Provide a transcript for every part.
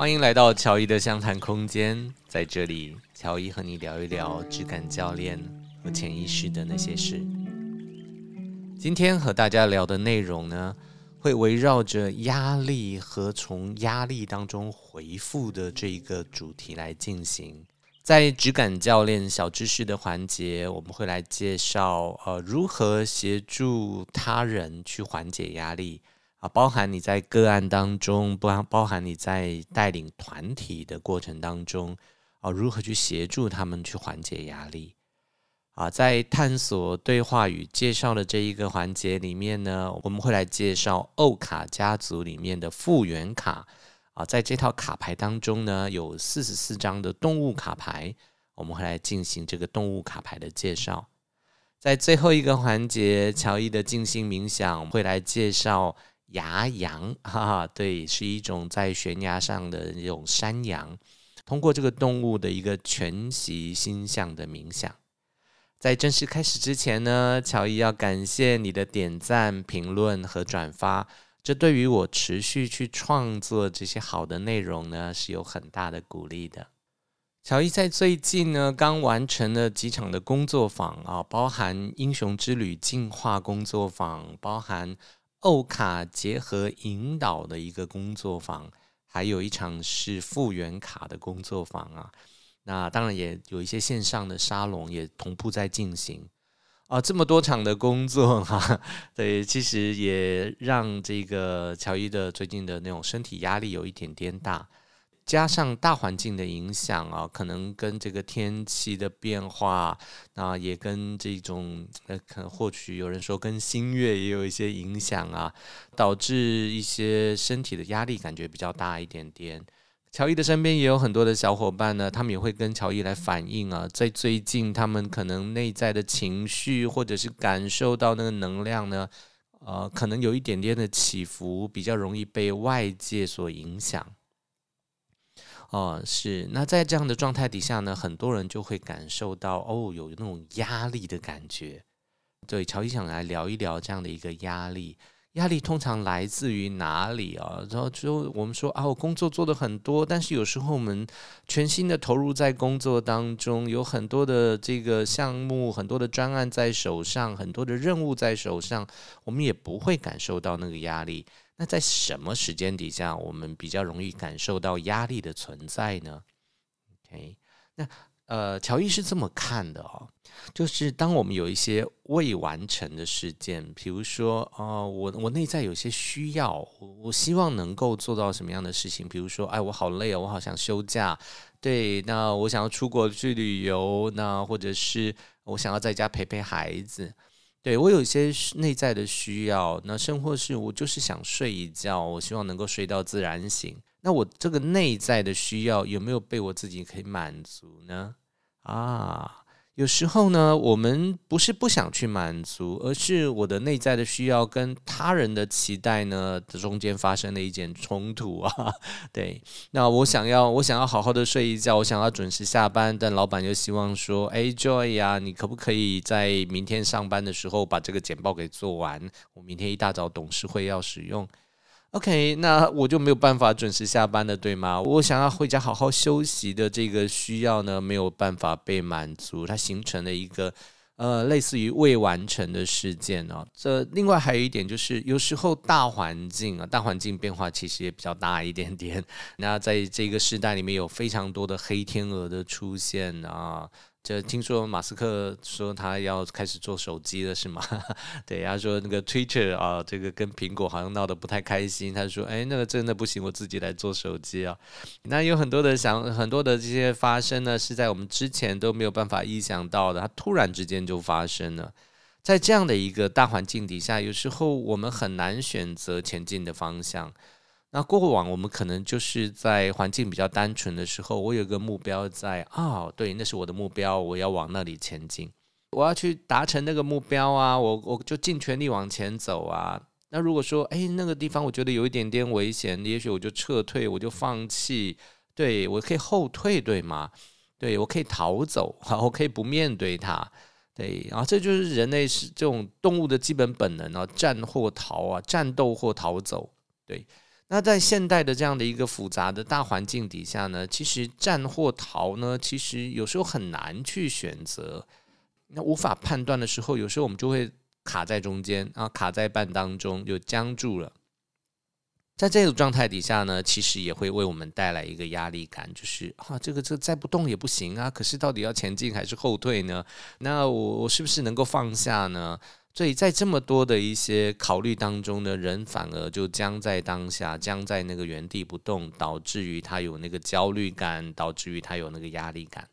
欢迎来到乔伊的相谈空间，在这里，乔伊和你聊一聊质感教练和潜意识的那些事。今天和大家聊的内容呢，会围绕着压力和从压力当中回复的这一个主题来进行。在质感教练小知识的环节，我们会来介绍呃如何协助他人去缓解压力。啊，包含你在个案当中，包包含你在带领团体的过程当中，啊，如何去协助他们去缓解压力？啊，在探索对话与介绍的这一个环节里面呢，我们会来介绍欧卡家族里面的复原卡。啊，在这套卡牌当中呢，有四十四张的动物卡牌，我们会来进行这个动物卡牌的介绍。在最后一个环节，乔伊的静心冥想会来介绍。牙羊，哈哈，对，是一种在悬崖上的那种山羊。通过这个动物的一个全息心象的冥想，在正式开始之前呢，乔伊要感谢你的点赞、评论和转发，这对于我持续去创作这些好的内容呢，是有很大的鼓励的。乔伊在最近呢，刚完成了几场的工作坊啊，包含英雄之旅进化工作坊，包含。欧卡结合引导的一个工作坊，还有一场是复原卡的工作坊啊。那当然也有一些线上的沙龙也同步在进行啊。这么多场的工作哈、对，其实也让这个乔伊的最近的那种身体压力有一点点大。加上大环境的影响啊，可能跟这个天气的变化，那也跟这种呃，可能或许有人说跟新月也有一些影响啊，导致一些身体的压力感觉比较大一点点。乔伊的身边也有很多的小伙伴呢，他们也会跟乔伊来反映啊，在最近他们可能内在的情绪或者是感受到那个能量呢，呃，可能有一点点的起伏，比较容易被外界所影响。哦，是。那在这样的状态底下呢，很多人就会感受到哦，有那种压力的感觉。对，乔伊想来聊一聊这样的一个压力。压力通常来自于哪里啊？然后就我们说啊，我工作做得很多，但是有时候我们全心的投入在工作当中，有很多的这个项目，很多的专案在手上，很多的任务在手上，我们也不会感受到那个压力。那在什么时间底下，我们比较容易感受到压力的存在呢？OK，那呃，乔伊是这么看的哦，就是当我们有一些未完成的事件，比如说，啊、我我内在有些需要，我我希望能够做到什么样的事情，比如说，哎，我好累哦，我好想休假，对，那我想要出国去旅游，那或者是我想要在家陪陪孩子。对，我有一些内在的需要，那甚或是我就是想睡一觉，我希望能够睡到自然醒。那我这个内在的需要有没有被我自己可以满足呢？啊。有时候呢，我们不是不想去满足，而是我的内在的需要跟他人的期待呢，中间发生了一件冲突啊。对，那我想要，我想要好好的睡一觉，我想要准时下班，但老板又希望说，哎，Joy 呀，你可不可以在明天上班的时候把这个简报给做完？我明天一大早董事会要使用。OK，那我就没有办法准时下班了，对吗？我想要回家好好休息的这个需要呢，没有办法被满足，它形成了一个呃类似于未完成的事件哦。这另外还有一点就是，有时候大环境啊，大环境变化其实也比较大一点点。那在这个时代里面有非常多的黑天鹅的出现啊。就听说马斯克说他要开始做手机了，是吗？对，他说那个 Twitter 啊，这个跟苹果好像闹得不太开心。他说，哎，那个真的不行，我自己来做手机啊。那有很多的想，很多的这些发生呢，是在我们之前都没有办法意想到的，它突然之间就发生了。在这样的一个大环境底下，有时候我们很难选择前进的方向。那过往我们可能就是在环境比较单纯的时候，我有个目标在啊、对，那是我的目标，我要往那里前进，我要去达成那个目标啊，我我就尽全力往前走啊。那如果说，哎，那个地方我觉得有一点点危险，也许我就撤退，我就放弃，对，我可以后退，对吗？对，我可以逃走，好，我可以不面对它，对，然后这就是人类是这种动物的基本本能啊，战或逃啊，战斗或逃走，对。那在现代的这样的一个复杂的大环境底下呢，其实战或逃呢，其实有时候很难去选择。那无法判断的时候，有时候我们就会卡在中间啊，卡在半当中，就僵住了。在这种状态底下呢，其实也会为我们带来一个压力感，就是啊，这个这再不动也不行啊。可是到底要前进还是后退呢？那我我是不是能够放下呢？所以在这么多的一些考虑当中呢，人反而就僵在当下，僵在那个原地不动，导致于他有那个焦虑感，导致于他有那个压力感。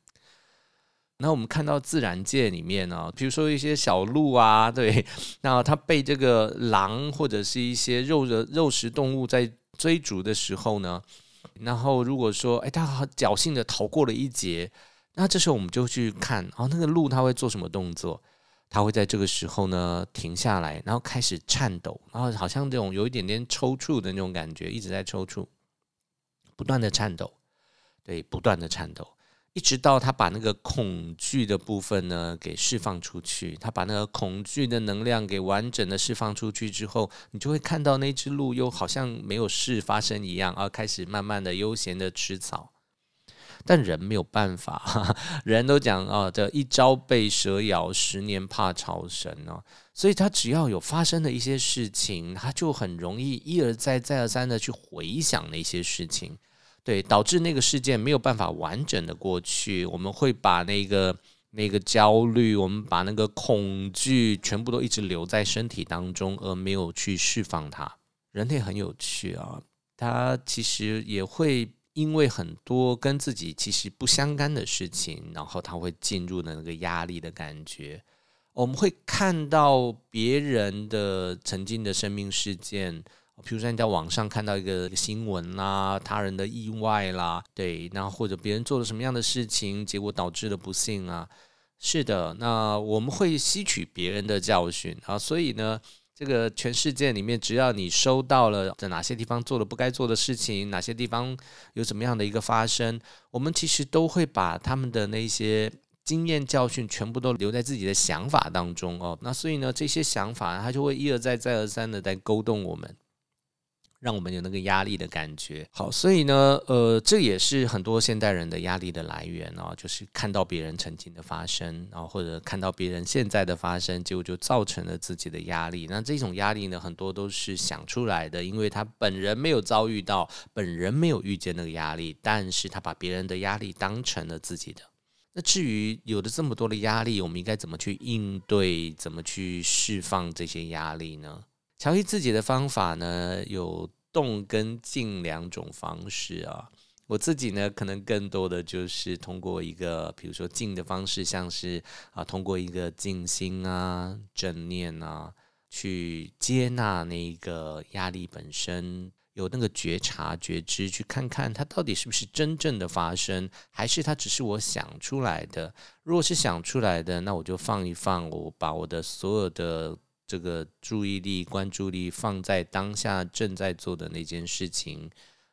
那我们看到自然界里面呢，比如说一些小鹿啊，对，那它被这个狼或者是一些肉的肉食动物在追逐的时候呢，然后如果说，哎，它侥幸的逃过了一劫，那这时候我们就去看，哦，那个鹿它会做什么动作？它会在这个时候呢停下来，然后开始颤抖，然后好像这种有一点点抽搐的那种感觉，一直在抽搐，不断的颤抖，对，不断的颤抖。一直到他把那个恐惧的部分呢给释放出去，他把那个恐惧的能量给完整的释放出去之后，你就会看到那只鹿又好像没有事发生一样，而开始慢慢的悠闲的吃草。但人没有办法，人都讲啊，这一朝被蛇咬，十年怕草绳哦。所以他只要有发生的一些事情，他就很容易一而再再而三的去回想那些事情。对，导致那个事件没有办法完整的过去，我们会把那个那个焦虑，我们把那个恐惧全部都一直留在身体当中，而没有去释放它。人类很有趣啊，他其实也会因为很多跟自己其实不相干的事情，然后他会进入的那个压力的感觉。我们会看到别人的曾经的生命事件。比如说你在网上看到一个新闻啦，他人的意外啦，对，然后或者别人做了什么样的事情，结果导致了不幸啊，是的，那我们会吸取别人的教训啊，所以呢，这个全世界里面，只要你收到了在哪些地方做了不该做的事情，哪些地方有怎么样的一个发生，我们其实都会把他们的那些经验教训全部都留在自己的想法当中哦，那所以呢，这些想法它就会一而再再而三的在勾动我们。让我们有那个压力的感觉。好，所以呢，呃，这也是很多现代人的压力的来源哦，就是看到别人曾经的发生，然后或者看到别人现在的发生，结果就造成了自己的压力。那这种压力呢，很多都是想出来的，因为他本人没有遭遇到，本人没有遇见那个压力，但是他把别人的压力当成了自己的。那至于有了这么多的压力，我们应该怎么去应对，怎么去释放这些压力呢？乔伊自己的方法呢，有动跟静两种方式啊。我自己呢，可能更多的就是通过一个，比如说静的方式，像是啊，通过一个静心啊、正念啊，去接纳那个压力本身，有那个觉察、觉知，去看看它到底是不是真正的发生，还是它只是我想出来的。如果是想出来的，那我就放一放，我把我的所有的。这个注意力、关注力放在当下正在做的那件事情，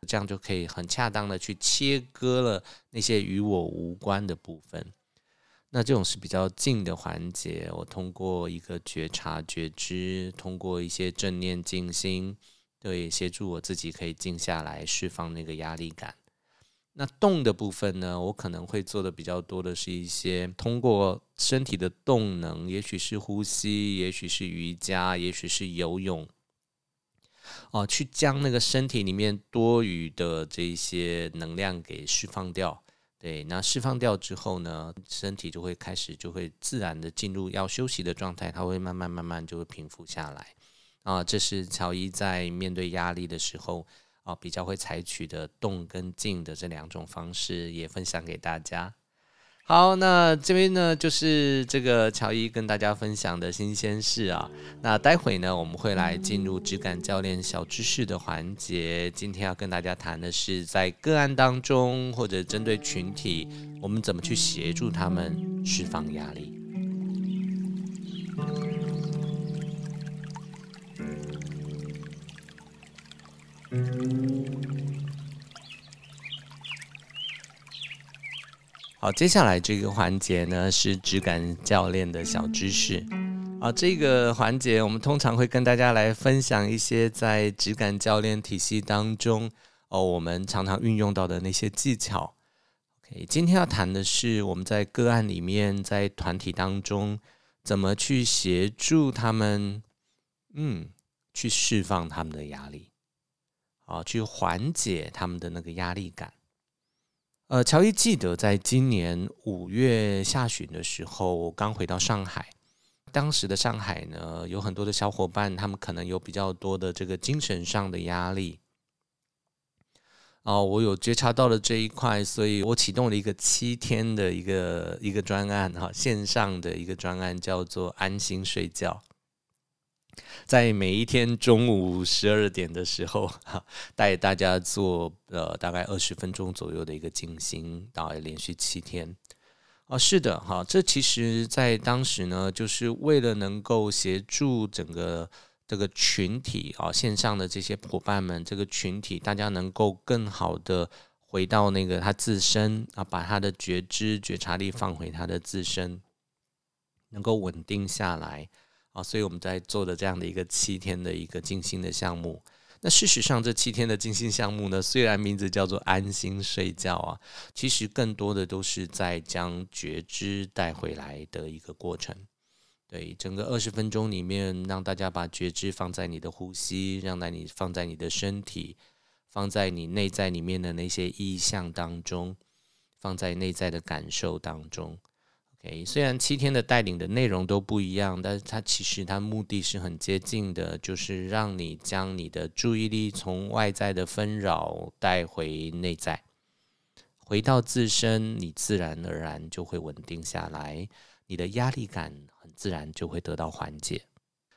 这样就可以很恰当的去切割了那些与我无关的部分。那这种是比较静的环节，我通过一个觉察、觉知，通过一些正念、静心，对，协助我自己可以静下来，释放那个压力感。那动的部分呢，我可能会做的比较多的是一些通过身体的动能，也许是呼吸，也许是瑜伽，也许是游泳，哦，去将那个身体里面多余的这些能量给释放掉。对，那释放掉之后呢，身体就会开始就会自然的进入要休息的状态，它会慢慢慢慢就会平复下来。啊，这是乔伊在面对压力的时候。啊，比较会采取的动跟静的这两种方式，也分享给大家。好，那这边呢，就是这个乔伊跟大家分享的新鲜事啊。那待会呢，我们会来进入质感教练小知识的环节。今天要跟大家谈的是，在个案当中或者针对群体，我们怎么去协助他们释放压力。好，接下来这个环节呢，是质感教练的小知识啊，这个环节我们通常会跟大家来分享一些在质感教练体系当中哦，我们常常运用到的那些技巧。OK，今天要谈的是我们在个案里面，在团体当中怎么去协助他们，嗯，去释放他们的压力，啊，去缓解他们的那个压力感。呃，乔伊记得在今年五月下旬的时候，我刚回到上海。当时的上海呢，有很多的小伙伴，他们可能有比较多的这个精神上的压力。哦，我有觉察到了这一块，所以我启动了一个七天的一个一个专案哈，线上的一个专案，叫做安心睡觉。在每一天中午十二点的时候，哈，带大家做呃大概二十分钟左右的一个静心，大概连续七天。哦，是的，哈，这其实，在当时呢，就是为了能够协助整个这个群体啊，线上的这些伙伴们，这个群体大家能够更好的回到那个他自身啊，把他的觉知、觉察力放回他的自身，能够稳定下来啊，所以我们在做的这样的一个七天的一个静心的项目。那事实上，这七天的静心项目呢，虽然名字叫做安心睡觉啊，其实更多的都是在将觉知带回来的一个过程。对，整个二十分钟里面，让大家把觉知放在你的呼吸，让在你放在你的身体，放在你内在里面的那些意象当中，放在内在的感受当中。诶，虽然七天的带领的内容都不一样，但是它其实它目的是很接近的，就是让你将你的注意力从外在的纷扰带回内在，回到自身，你自然而然就会稳定下来，你的压力感很自然就会得到缓解。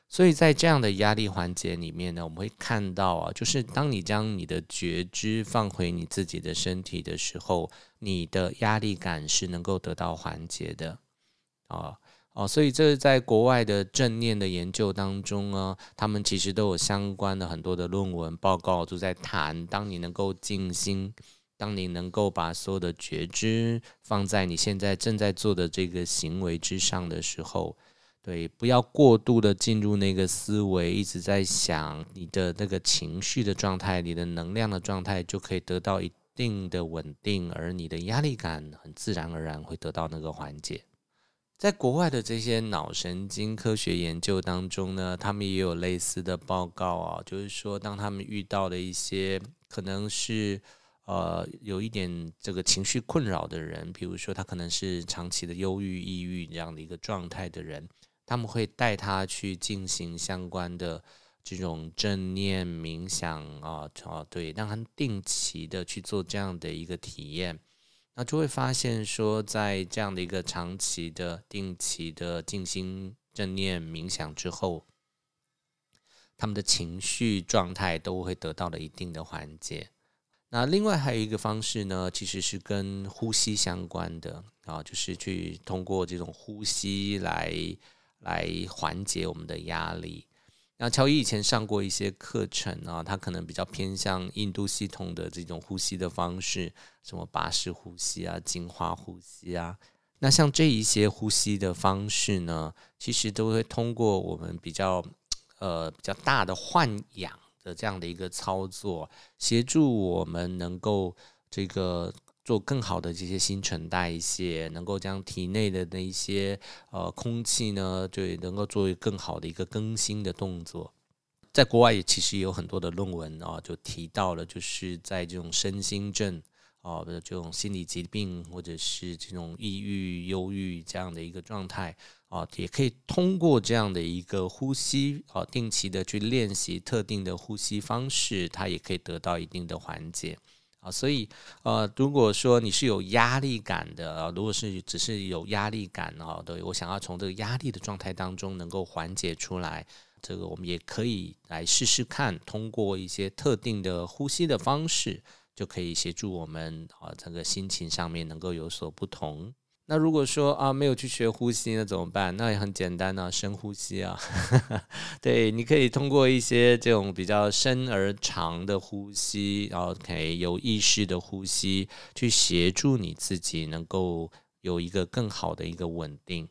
所以在这样的压力环节里面呢，我们会看到啊，就是当你将你的觉知放回你自己的身体的时候，你的压力感是能够得到缓解的。啊哦，所以这是在国外的正念的研究当中呢，他们其实都有相关的很多的论文报告，都在谈，当你能够静心，当你能够把所有的觉知放在你现在正在做的这个行为之上的时候，对，不要过度的进入那个思维，一直在想你的那个情绪的状态，你的能量的状态，就可以得到一定的稳定，而你的压力感很自然而然会得到那个缓解。在国外的这些脑神经科学研究当中呢，他们也有类似的报告啊，就是说，当他们遇到的一些可能是呃有一点这个情绪困扰的人，比如说他可能是长期的忧郁、抑郁这样的一个状态的人，他们会带他去进行相关的这种正念冥想啊，哦，对，让他定期的去做这样的一个体验。那就会发现说，在这样的一个长期的、定期的静心正念冥想之后，他们的情绪状态都会得到了一定的缓解。那另外还有一个方式呢，其实是跟呼吸相关的啊，就是去通过这种呼吸来来缓解我们的压力。那乔伊以前上过一些课程啊，他可能比较偏向印度系统的这种呼吸的方式，什么巴氏呼吸啊、净化呼吸啊。那像这一些呼吸的方式呢，其实都会通过我们比较呃比较大的换氧的这样的一个操作，协助我们能够这个。做更好的这些新陈代谢，能够将体内的那一些呃空气呢，就能够作为更好的一个更新的动作。在国外也其实也有很多的论文啊，就提到了，就是在这种身心症啊，这种心理疾病或者是这种抑郁、忧郁这样的一个状态啊，也可以通过这样的一个呼吸啊，定期的去练习特定的呼吸方式，它也可以得到一定的缓解。啊，所以呃，如果说你是有压力感的啊，如果是只是有压力感哦，对，我想要从这个压力的状态当中能够缓解出来，这个我们也可以来试试看，通过一些特定的呼吸的方式，就可以协助我们啊，这个心情上面能够有所不同。那如果说啊，没有去学呼吸，那怎么办？那也很简单呢，深呼吸啊。对，你可以通过一些这种比较深而长的呼吸，然后可以有意识的呼吸，去协助你自己能够有一个更好的一个稳定。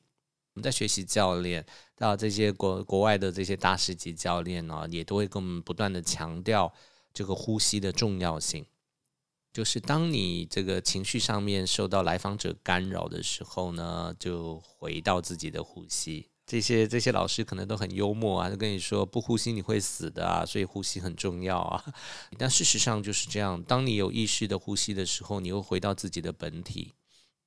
我们在学习教练，到这些国国外的这些大师级教练呢，也都会跟我们不断的强调这个呼吸的重要性。就是当你这个情绪上面受到来访者干扰的时候呢，就回到自己的呼吸。这些这些老师可能都很幽默啊，就跟你说不呼吸你会死的啊，所以呼吸很重要啊。但事实上就是这样，当你有意识的呼吸的时候，你又回到自己的本体。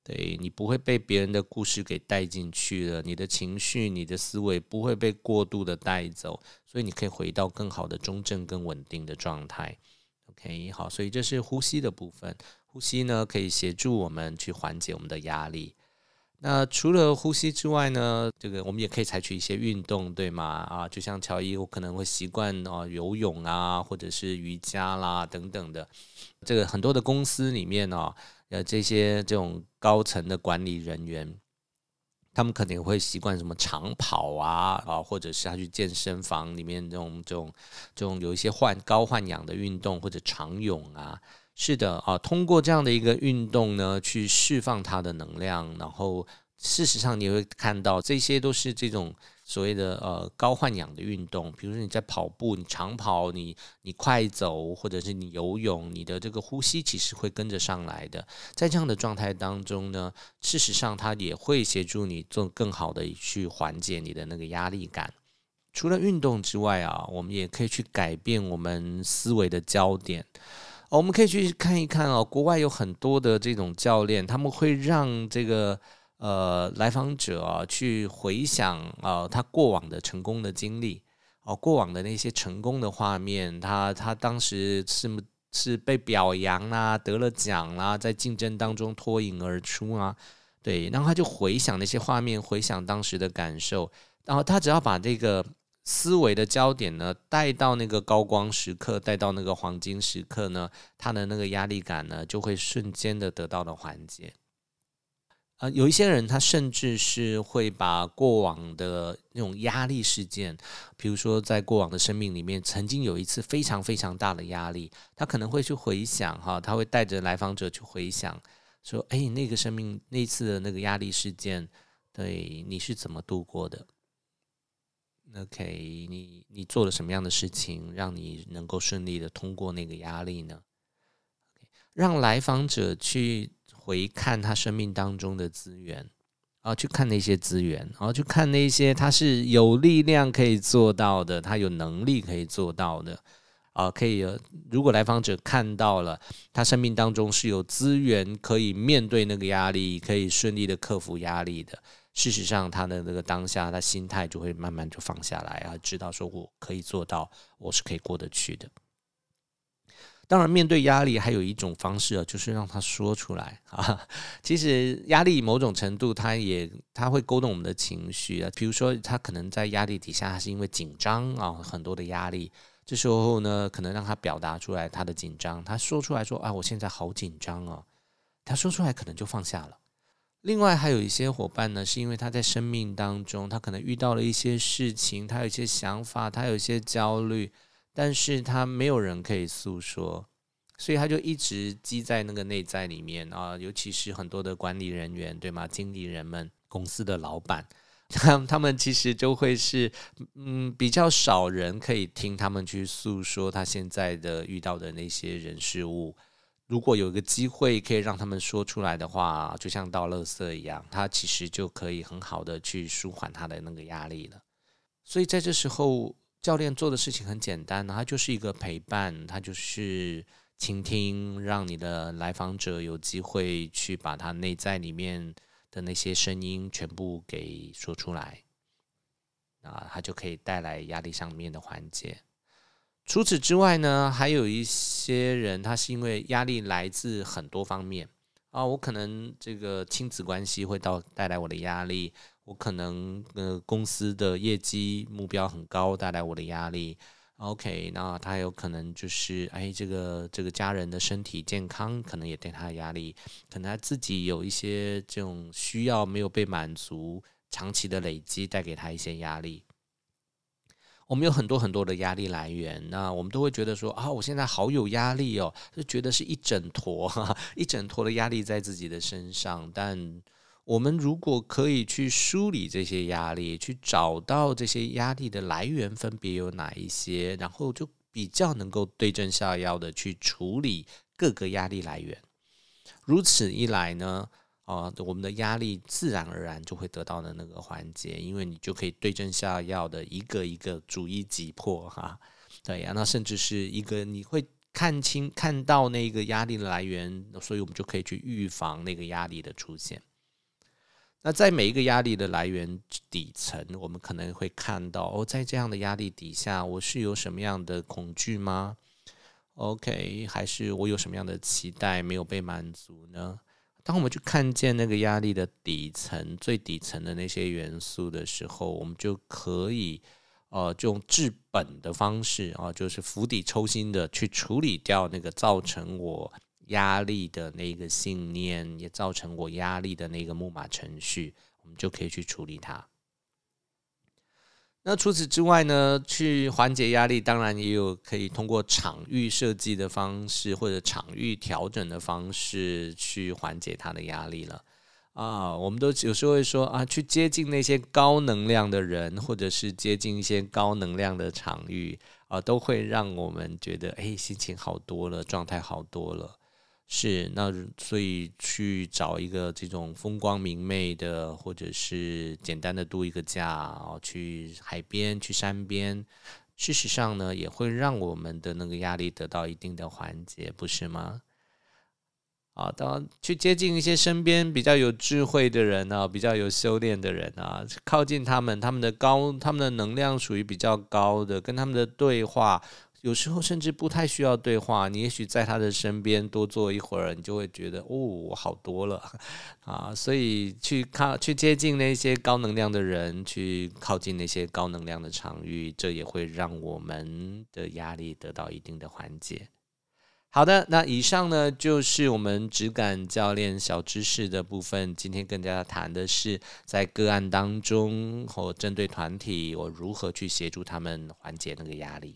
对，你不会被别人的故事给带进去了，你的情绪、你的思维不会被过度的带走，所以你可以回到更好的中正、更稳定的状态。OK，好，所以这是呼吸的部分。呼吸呢，可以协助我们去缓解我们的压力。那除了呼吸之外呢，这个我们也可以采取一些运动，对吗？啊，就像乔伊，我可能会习惯啊游泳啊，或者是瑜伽啦等等的。这个很多的公司里面呢。呃，这些这种高层的管理人员，他们肯定会习惯什么长跑啊啊，或者是他去健身房里面这种这种这种有一些换高换氧的运动或者长泳啊，是的啊，通过这样的一个运动呢，去释放他的能量，然后事实上你会看到这些都是这种。所谓的呃高换氧的运动，比如说你在跑步，你长跑，你你快走，或者是你游泳，你的这个呼吸其实会跟着上来的。在这样的状态当中呢，事实上它也会协助你做更好的去缓解你的那个压力感。除了运动之外啊，我们也可以去改变我们思维的焦点。我们可以去看一看哦，国外有很多的这种教练，他们会让这个。呃，来访者，去回想啊，他过往的成功的经历，哦，过往的那些成功的画面，他他当时是是被表扬啦，得了奖啦，在竞争当中脱颖而出啊，对，然后他就回想那些画面，回想当时的感受，然后他只要把这个思维的焦点呢带到那个高光时刻，带到那个黄金时刻呢，他的那个压力感呢就会瞬间的得到了缓解。啊，有一些人他甚至是会把过往的那种压力事件，比如说在过往的生命里面曾经有一次非常非常大的压力，他可能会去回想哈，他会带着来访者去回想，说，哎，那个生命那次的那个压力事件，对，你是怎么度过的？OK，你你做了什么样的事情，让你能够顺利的通过那个压力呢让来访者去。回看他生命当中的资源，啊，去看那些资源，然后去看那些他是有力量可以做到的，他有能力可以做到的，啊，可以。如果来访者看到了他生命当中是有资源可以面对那个压力，可以顺利的克服压力的，事实上他的那个当下，他心态就会慢慢就放下来啊，知道说我可以做到，我是可以过得去的。当然，面对压力还有一种方式啊，就是让他说出来啊。其实压力某种程度，他也他会勾动我们的情绪啊。比如说，他可能在压力底下，他是因为紧张啊，很多的压力。这时候呢，可能让他表达出来他的紧张，他说出来说啊，我现在好紧张啊。他说出来可能就放下了。另外还有一些伙伴呢，是因为他在生命当中，他可能遇到了一些事情，他有一些想法，他有一些焦虑。但是他没有人可以诉说，所以他就一直积在那个内在里面啊。尤其是很多的管理人员，对吗？经理人们、公司的老板，他他们其实就会是嗯，比较少人可以听他们去诉说他现在的遇到的那些人事物。如果有一个机会可以让他们说出来的话，就像倒垃圾一样，他其实就可以很好的去舒缓他的那个压力了。所以在这时候。教练做的事情很简单，他就是一个陪伴，他就是倾听，让你的来访者有机会去把他内在里面的那些声音全部给说出来，啊，他就可以带来压力上面的缓解。除此之外呢，还有一些人，他是因为压力来自很多方面啊，我可能这个亲子关系会到带来我的压力。我可能呃公司的业绩目标很高，带来我的压力。OK，那他有可能就是哎，这个这个家人的身体健康可能也对他的压力，可能他自己有一些这种需要没有被满足，长期的累积带给他一些压力。我们有很多很多的压力来源，那我们都会觉得说啊，我现在好有压力哦，就觉得是一整坨哈，一整坨的压力在自己的身上，但。我们如果可以去梳理这些压力，去找到这些压力的来源分别有哪一些，然后就比较能够对症下药的去处理各个压力来源。如此一来呢，啊，我们的压力自然而然就会得到的那个缓解，因为你就可以对症下药的一个一个逐一击破哈。对呀，那甚至是一个你会看清看到那个压力的来源，所以我们就可以去预防那个压力的出现。那在每一个压力的来源底层，我们可能会看到哦，在这样的压力底下，我是有什么样的恐惧吗？OK，还是我有什么样的期待没有被满足呢？当我们去看见那个压力的底层、最底层的那些元素的时候，我们就可以呃，就用治本的方式啊，就是釜底抽薪的去处理掉那个造成我。压力的那个信念，也造成我压力的那个木马程序，我们就可以去处理它。那除此之外呢，去缓解压力，当然也有可以通过场域设计的方式，或者场域调整的方式去缓解它的压力了。啊，我们都有时候会说啊，去接近那些高能量的人，或者是接近一些高能量的场域啊，都会让我们觉得哎，心情好多了，状态好多了。是，那所以去找一个这种风光明媚的，或者是简单的度一个假，去海边、去山边，事实上呢，也会让我们的那个压力得到一定的缓解，不是吗？啊，当去接近一些身边比较有智慧的人啊，比较有修炼的人啊，靠近他们，他们的高，他们的能量属于比较高的，跟他们的对话。有时候甚至不太需要对话，你也许在他的身边多坐一会儿，你就会觉得哦，我好多了啊！所以去靠去接近那些高能量的人，去靠近那些高能量的场域，这也会让我们的压力得到一定的缓解。好的，那以上呢就是我们质感教练小知识的部分。今天跟大家谈的是在个案当中或针对团体，我如何去协助他们缓解那个压力。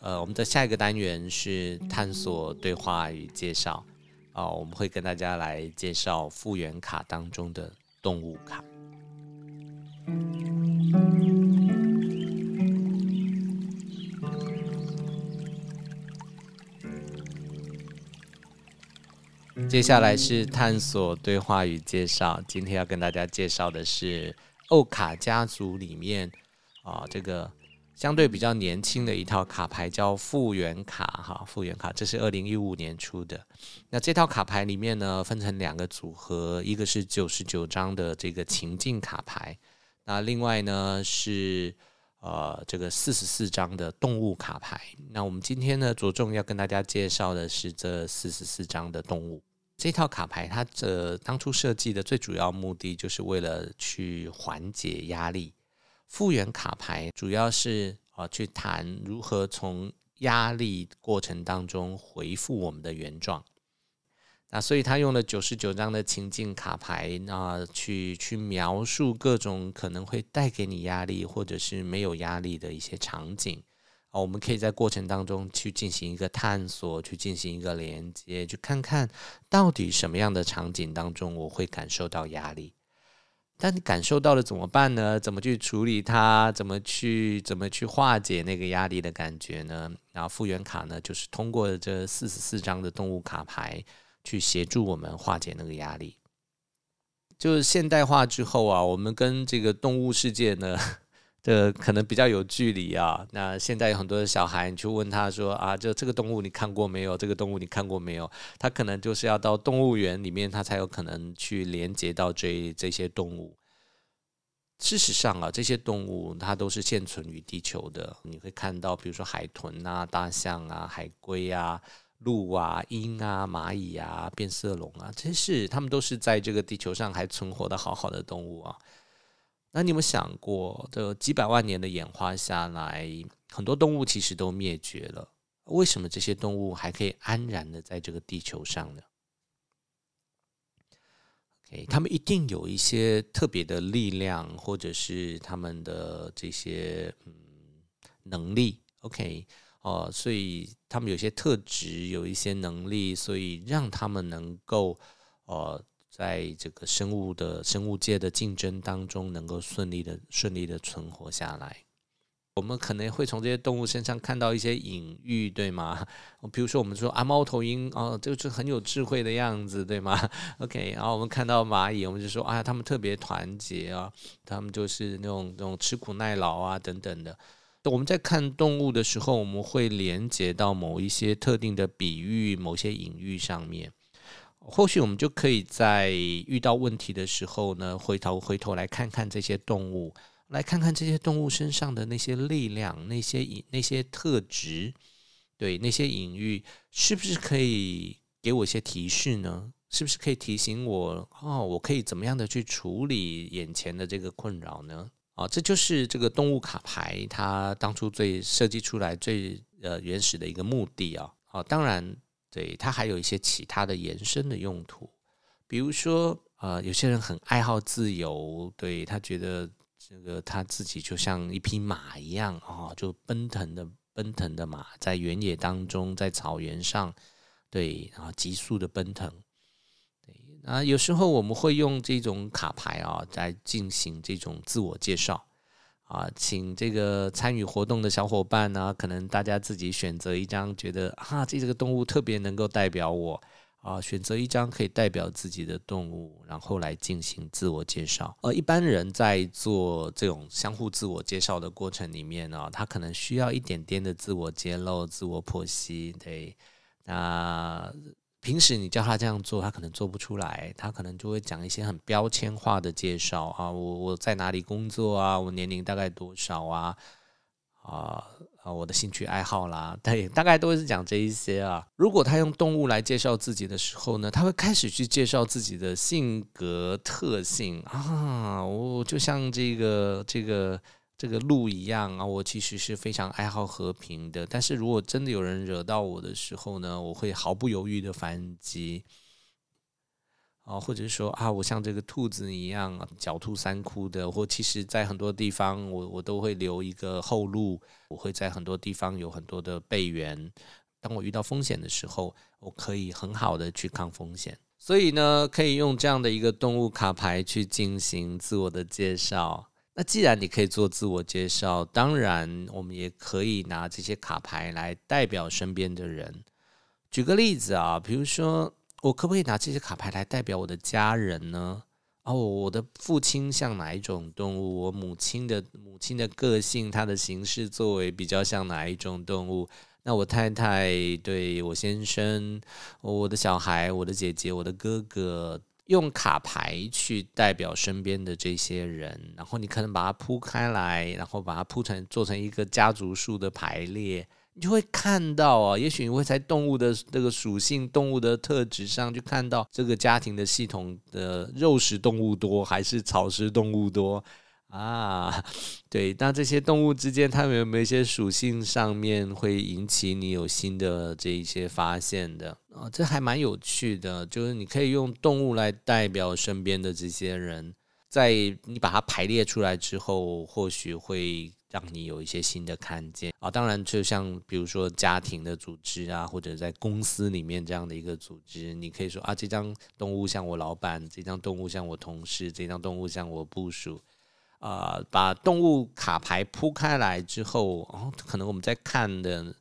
呃，我们的下一个单元是探索对话与介绍啊，我们会跟大家来介绍复原卡当中的动物卡。接下来是探索对话与介绍，今天要跟大家介绍的是欧卡家族里面啊，这个。相对比较年轻的一套卡牌叫复原卡，哈，复原卡，这是二零一五年出的。那这套卡牌里面呢，分成两个组合，一个是九十九张的这个情境卡牌，那另外呢是呃这个四十四张的动物卡牌。那我们今天呢着重要跟大家介绍的是这四十四张的动物。这套卡牌它这当初设计的最主要目的就是为了去缓解压力。复原卡牌主要是啊，去谈如何从压力过程当中恢复我们的原状。那所以他用了九十九张的情境卡牌，那去去描述各种可能会带给你压力或者是没有压力的一些场景啊。我们可以在过程当中去进行一个探索，去进行一个连接，去看看到底什么样的场景当中我会感受到压力。但你感受到了怎么办呢？怎么去处理它？怎么去怎么去化解那个压力的感觉呢？然后复原卡呢，就是通过这四十四张的动物卡牌去协助我们化解那个压力。就是现代化之后啊，我们跟这个动物世界呢。这可能比较有距离啊。那现在有很多的小孩，你去问他说啊，就这个动物你看过没有？这个动物你看过没有？他可能就是要到动物园里面，他才有可能去连接到这这些动物。事实上啊，这些动物它都是现存于地球的。你会看到，比如说海豚啊、大象啊、海龟啊、鹿啊、鹰啊、蚂蚁啊、变色龙啊，这是它们都是在这个地球上还存活的好好的动物啊。那你有没有想过，这几百万年的演化下来，很多动物其实都灭绝了。为什么这些动物还可以安然的在这个地球上呢？OK，他们一定有一些特别的力量，或者是他们的这些嗯能力。OK，哦、呃，所以他们有些特质，有一些能力，所以让他们能够呃。在这个生物的生物界的竞争当中，能够顺利的顺利的存活下来。我们可能会从这些动物身上看到一些隐喻，对吗？比如说，我们说啊，猫头鹰哦，就是很有智慧的样子，对吗？OK，然后我们看到蚂蚁，我们就说啊，它们特别团结啊，它们就是那种那种吃苦耐劳啊等等的。我们在看动物的时候，我们会连接到某一些特定的比喻、某些隐喻上面。或许我们就可以在遇到问题的时候呢，回头回头来看看这些动物。来看看这些动物身上的那些力量、那些隐、那些特质，对那些隐喻，是不是可以给我一些提示呢？是不是可以提醒我哦？我可以怎么样的去处理眼前的这个困扰呢？啊，这就是这个动物卡牌它当初最设计出来最呃原始的一个目的啊。啊，当然，对它还有一些其他的延伸的用途，比如说呃，有些人很爱好自由，对他觉得。这个他自己就像一匹马一样啊、就奔腾的奔腾的马，在原野当中，在草原上，对，然后急速的奔腾。对，那有时候我们会用这种卡牌啊，在进行这种自我介绍啊，请这个参与活动的小伙伴呢，可能大家自己选择一张，觉得啊，这这个动物特别能够代表我。啊，选择一张可以代表自己的动物，然后来进行自我介绍。而一般人在做这种相互自我介绍的过程里面呢，他可能需要一点点的自我揭露、自我剖析。对，那平时你叫他这样做，他可能做不出来，他可能就会讲一些很标签化的介绍啊，我我在哪里工作啊，我年龄大概多少啊，啊啊。我的兴趣爱好啦，对，大概都是讲这一些啊。如果他用动物来介绍自己的时候呢，他会开始去介绍自己的性格特性啊。我就像这个这个这个鹿一样啊，我其实是非常爱好和平的。但是如果真的有人惹到我的时候呢，我会毫不犹豫的反击。啊，或者是说啊，我像这个兔子一样狡兔三窟的，或其实在很多地方我我都会留一个后路，我会在很多地方有很多的备援。当我遇到风险的时候，我可以很好的去抗风险。所以呢，可以用这样的一个动物卡牌去进行自我的介绍。那既然你可以做自我介绍，当然我们也可以拿这些卡牌来代表身边的人。举个例子啊，比如说。我可不可以拿这些卡牌来代表我的家人呢？哦，我的父亲像哪一种动物？我母亲的母亲的个性，她的行事作为比较像哪一种动物？那我太太，对，我先生，我的小孩，我的姐姐，我的哥哥，用卡牌去代表身边的这些人，然后你可能把它铺开来，然后把它铺成做成一个家族树的排列。你就会看到啊，也许你会在动物的这个属性、动物的特质上，去看到这个家庭的系统的肉食动物多还是草食动物多啊？对，那这些动物之间，它们有没有一些属性上面会引起你有新的这一些发现的啊？这还蛮有趣的，就是你可以用动物来代表身边的这些人，在你把它排列出来之后，或许会。让你有一些新的看见啊，当然，就像比如说家庭的组织啊，或者在公司里面这样的一个组织，你可以说啊，这张动物像我老板，这张动物像我同事，这张动物像我部署啊。把动物卡牌铺开来之后，哦，可能我们在看的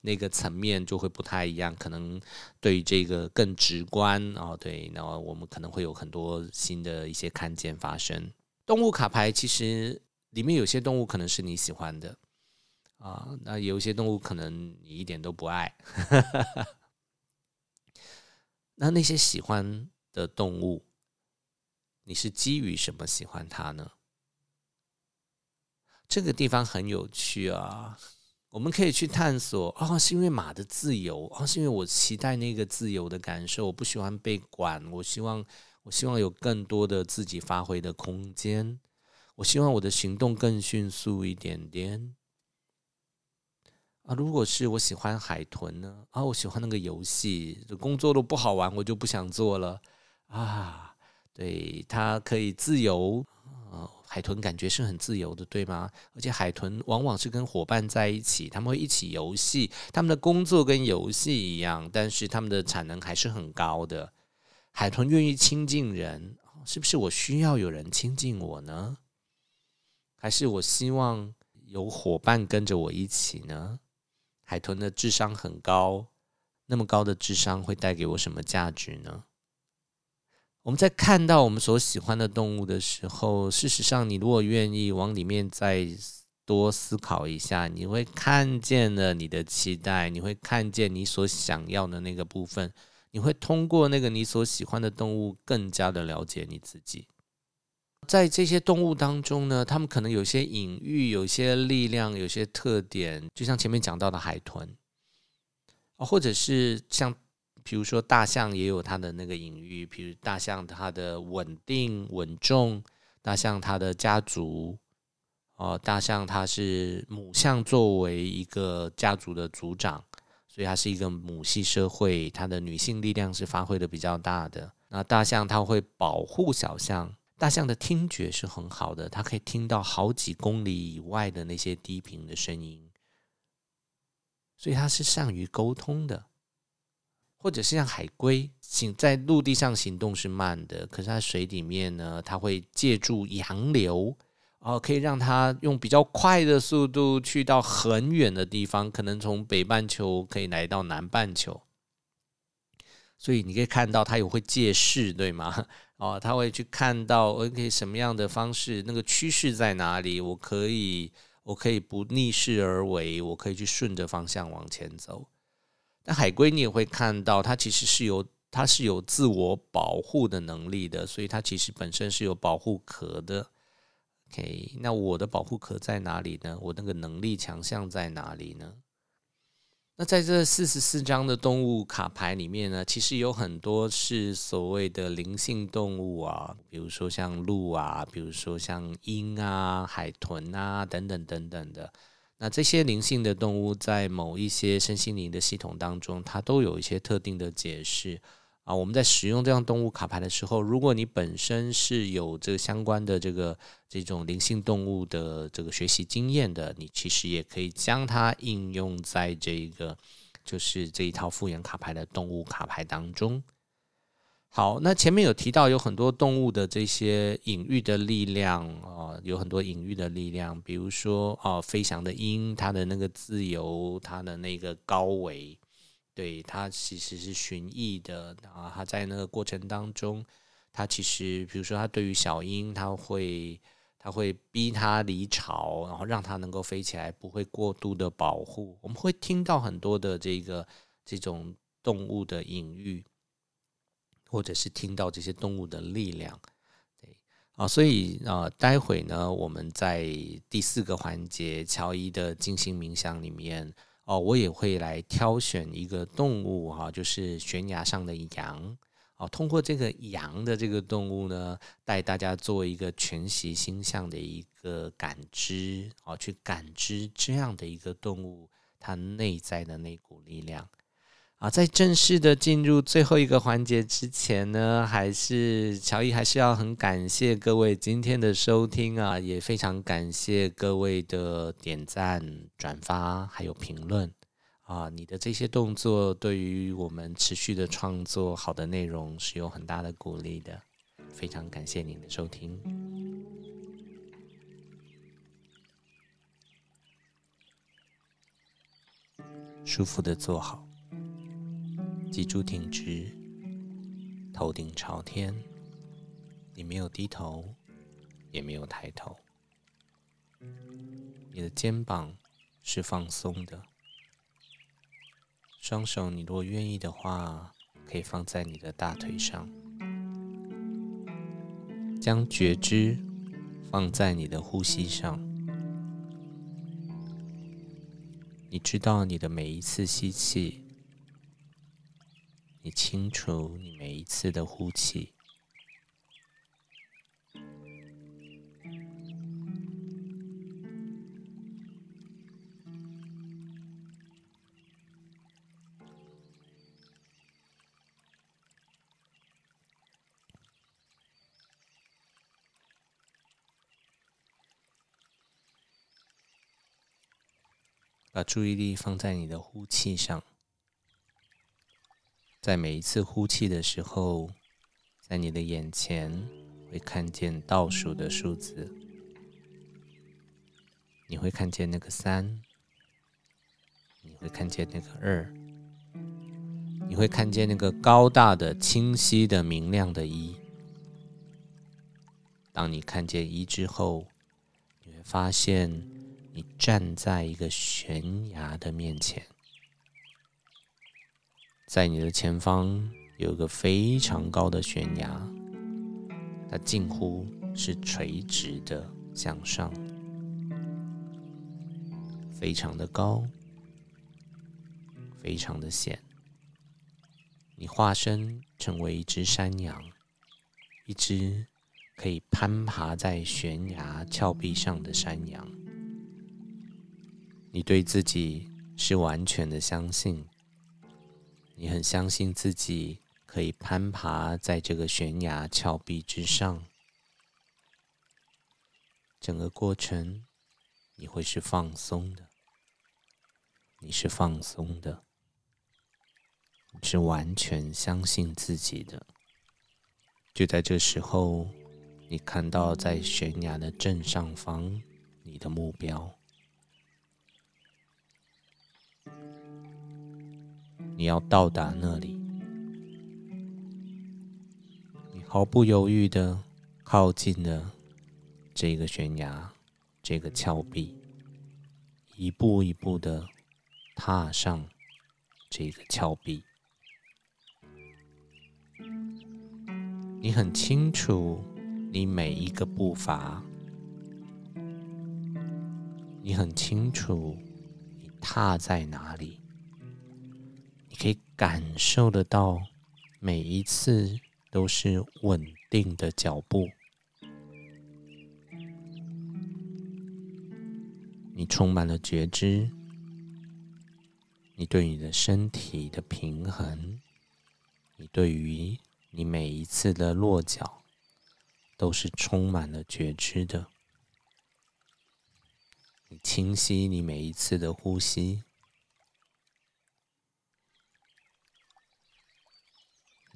那个层面就会不太一样，可能对这个更直观哦，对，然后我们可能会有很多新的一些看见发生。动物卡牌其实。里面有些动物可能是你喜欢的啊，那有些动物可能你一点都不爱。那那些喜欢的动物，你是基于什么喜欢它呢？这个地方很有趣啊，我们可以去探索。哦，是因为马的自由，哦，是因为我期待那个自由的感受，我不喜欢被管，我希望，我希望有更多的自己发挥的空间。我希望我的行动更迅速一点点啊！如果是我喜欢海豚呢？啊，我喜欢那个游戏，工作都不好玩，我就不想做了啊！对，它可以自由，海豚感觉是很自由的，对吗？而且海豚往往是跟伙伴在一起，他们会一起游戏，他们的工作跟游戏一样，但是他们的产能还是很高的。海豚愿意亲近人，是不是我需要有人亲近我呢？还是我希望有伙伴跟着我一起呢？海豚的智商很高，那么高的智商会带给我什么价值呢？我们在看到我们所喜欢的动物的时候，事实上，你如果愿意往里面再多思考一下，你会看见了你的期待，你会看见你所想要的那个部分。你会通过那个你所喜欢的动物，更加的了解你自己。在这些动物当中呢，它们可能有些隐喻，有些力量，有些特点，就像前面讲到的海豚，或者是像，比如说大象也有它的那个隐喻，比如大象它的稳定稳重，大象它的家族，哦，大象它是母象作为一个家族的族长。所以它是一个母系社会，它的女性力量是发挥的比较大的。那大象它会保护小象，大象的听觉是很好的，它可以听到好几公里以外的那些低频的声音，所以它是善于沟通的。或者是像海龟，行在陆地上行动是慢的，可是它水里面呢，它会借助洋流。哦，可以让它用比较快的速度去到很远的地方，可能从北半球可以来到南半球。所以你可以看到它也会借势，对吗？哦，它会去看到 OK 什么样的方式，那个趋势在哪里？我可以，我可以不逆势而为，我可以去顺着方向往前走。但海龟你也会看到，它其实是有，它是有自我保护的能力的，所以它其实本身是有保护壳的。OK，那我的保护壳在哪里呢？我那个能力强项在哪里呢？那在这四十四张的动物卡牌里面呢，其实有很多是所谓的灵性动物啊，比如说像鹿啊，比如说像鹰啊、海豚啊等等等等的。那这些灵性的动物在某一些身心灵的系统当中，它都有一些特定的解释。啊，我们在使用这样动物卡牌的时候，如果你本身是有这个相关的这个这种灵性动物的这个学习经验的，你其实也可以将它应用在这个就是这一套复原卡牌的动物卡牌当中。好，那前面有提到有很多动物的这些隐喻的力量啊，有很多隐喻的力量，比如说啊，飞翔的鹰，它的那个自由，它的那个高维。对，它其实是寻意的啊，它在那个过程当中，它其实比如说它对于小鹰，它会它会逼它离巢，然后让它能够飞起来，不会过度的保护。我们会听到很多的这个这种动物的隐喻，或者是听到这些动物的力量。对啊，所以啊，待会呢，我们在第四个环节乔伊的静心冥想里面。哦，我也会来挑选一个动物哈，就是悬崖上的羊。哦，通过这个羊的这个动物呢，带大家做一个全息星象的一个感知，哦，去感知这样的一个动物它内在的那股力量。啊，在正式的进入最后一个环节之前呢，还是乔伊还是要很感谢各位今天的收听啊，也非常感谢各位的点赞、转发还有评论啊，你的这些动作对于我们持续的创作好的内容是有很大的鼓励的，非常感谢您的收听，舒服的坐好。脊柱挺直，头顶朝天，你没有低头，也没有抬头。你的肩膀是放松的，双手你若愿意的话，可以放在你的大腿上，将觉知放在你的呼吸上。你知道你的每一次吸气。你清楚，你每一次的呼气，把注意力放在你的呼气上。在每一次呼气的时候，在你的眼前会看见倒数的数字，你会看见那个三，你会看见那个二，你会看见那个高大的、清晰的、明亮的一。当你看见一之后，你会发现你站在一个悬崖的面前，在你的前方有一个非常高的悬崖，它近乎是垂直的向上，非常的高，非常的险。你化身成为一只山羊，一只。可以攀爬在悬崖峭壁上的山羊，你对自己是完全的相信，你很相信自己可以攀爬在这个悬崖峭壁之上。整个过程你会是放松的，你是放松的，你是完全相信自己的。就在这时候。你看到在悬崖的正上方，你的目标。你要到达那里，你毫不犹豫的靠近了这个悬崖，这个峭壁，一步一步的踏上这个峭壁。你很清楚。你每一个步伐，你很清楚你踏在哪里，可以感受得到，每一次都是稳定的脚步。你充满了觉知，你对你的身体的平衡，你对于你每一次的落脚。都是充满了觉知的。你清晰你每一次的呼吸，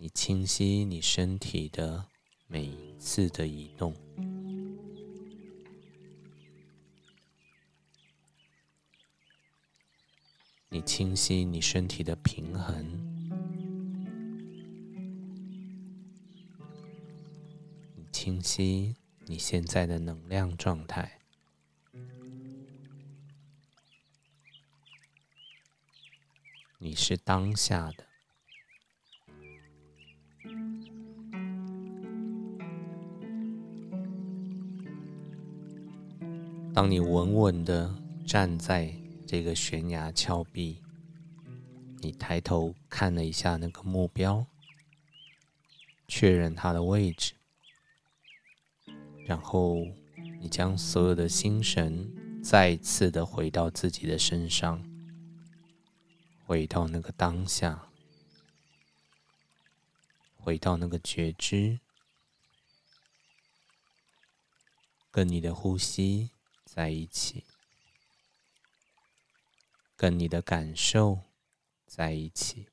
你清晰你身体的每一次的移动，你清晰你身体的平衡。你清晰你现在的能量状态，你是当下的。当你稳稳的站在这个悬崖峭壁，你抬头看了一下那个目标，确认它的位置。然后，你将所有的心神再次的回到自己的身上，回到那个当下，回到那个觉知，跟你的呼吸在一起，跟你的感受在一起，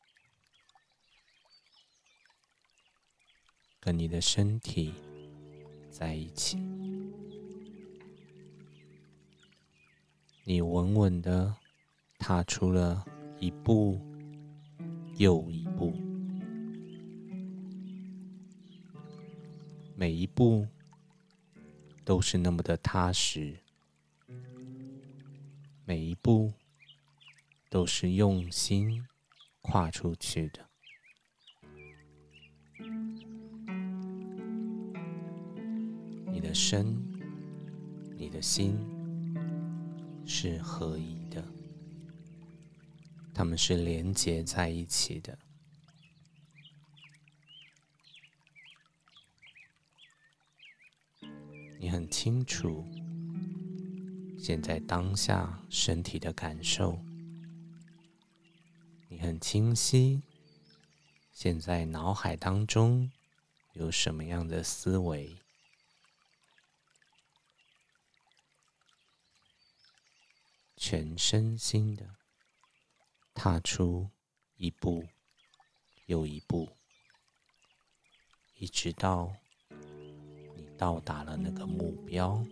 跟你的身体。在一起，你稳稳的踏出了一步又一步，每一步都是那么的踏实，每一步都是用心跨出去的。你的身，你的心是合一的，他们是连接在一起的。你很清楚，现在当下身体的感受，你很清晰，现在脑海当中有什么样的思维。全身心的踏出一步又一步，一直到你到达了那个目标，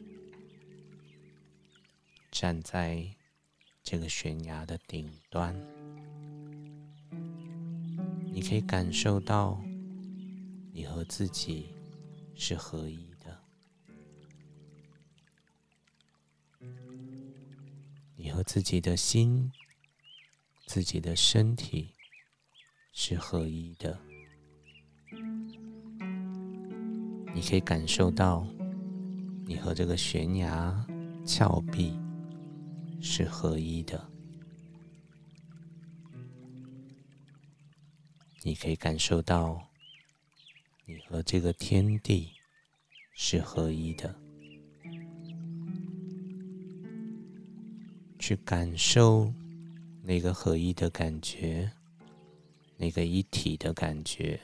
站在这个悬崖的顶端，你可以感受到你和自己是合一的，你和自己的心、自己的身体是合一的。你可以感受到，你和这个悬崖峭壁是合一的。你可以感受到，你和这个天地是合一的。去感受那个合一的感觉，那个一体的感觉。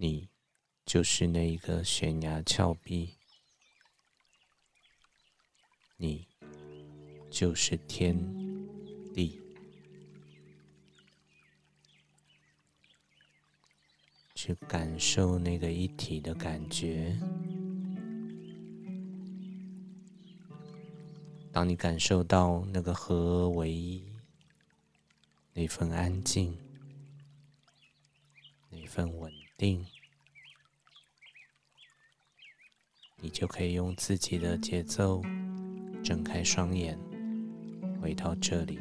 你就是那一个悬崖峭壁，你就是天地，去感受那个一体的感觉。当你感受到那个合而为一，那份安静，那份稳定，你就可以用自己的节奏睁开双眼，回到这里。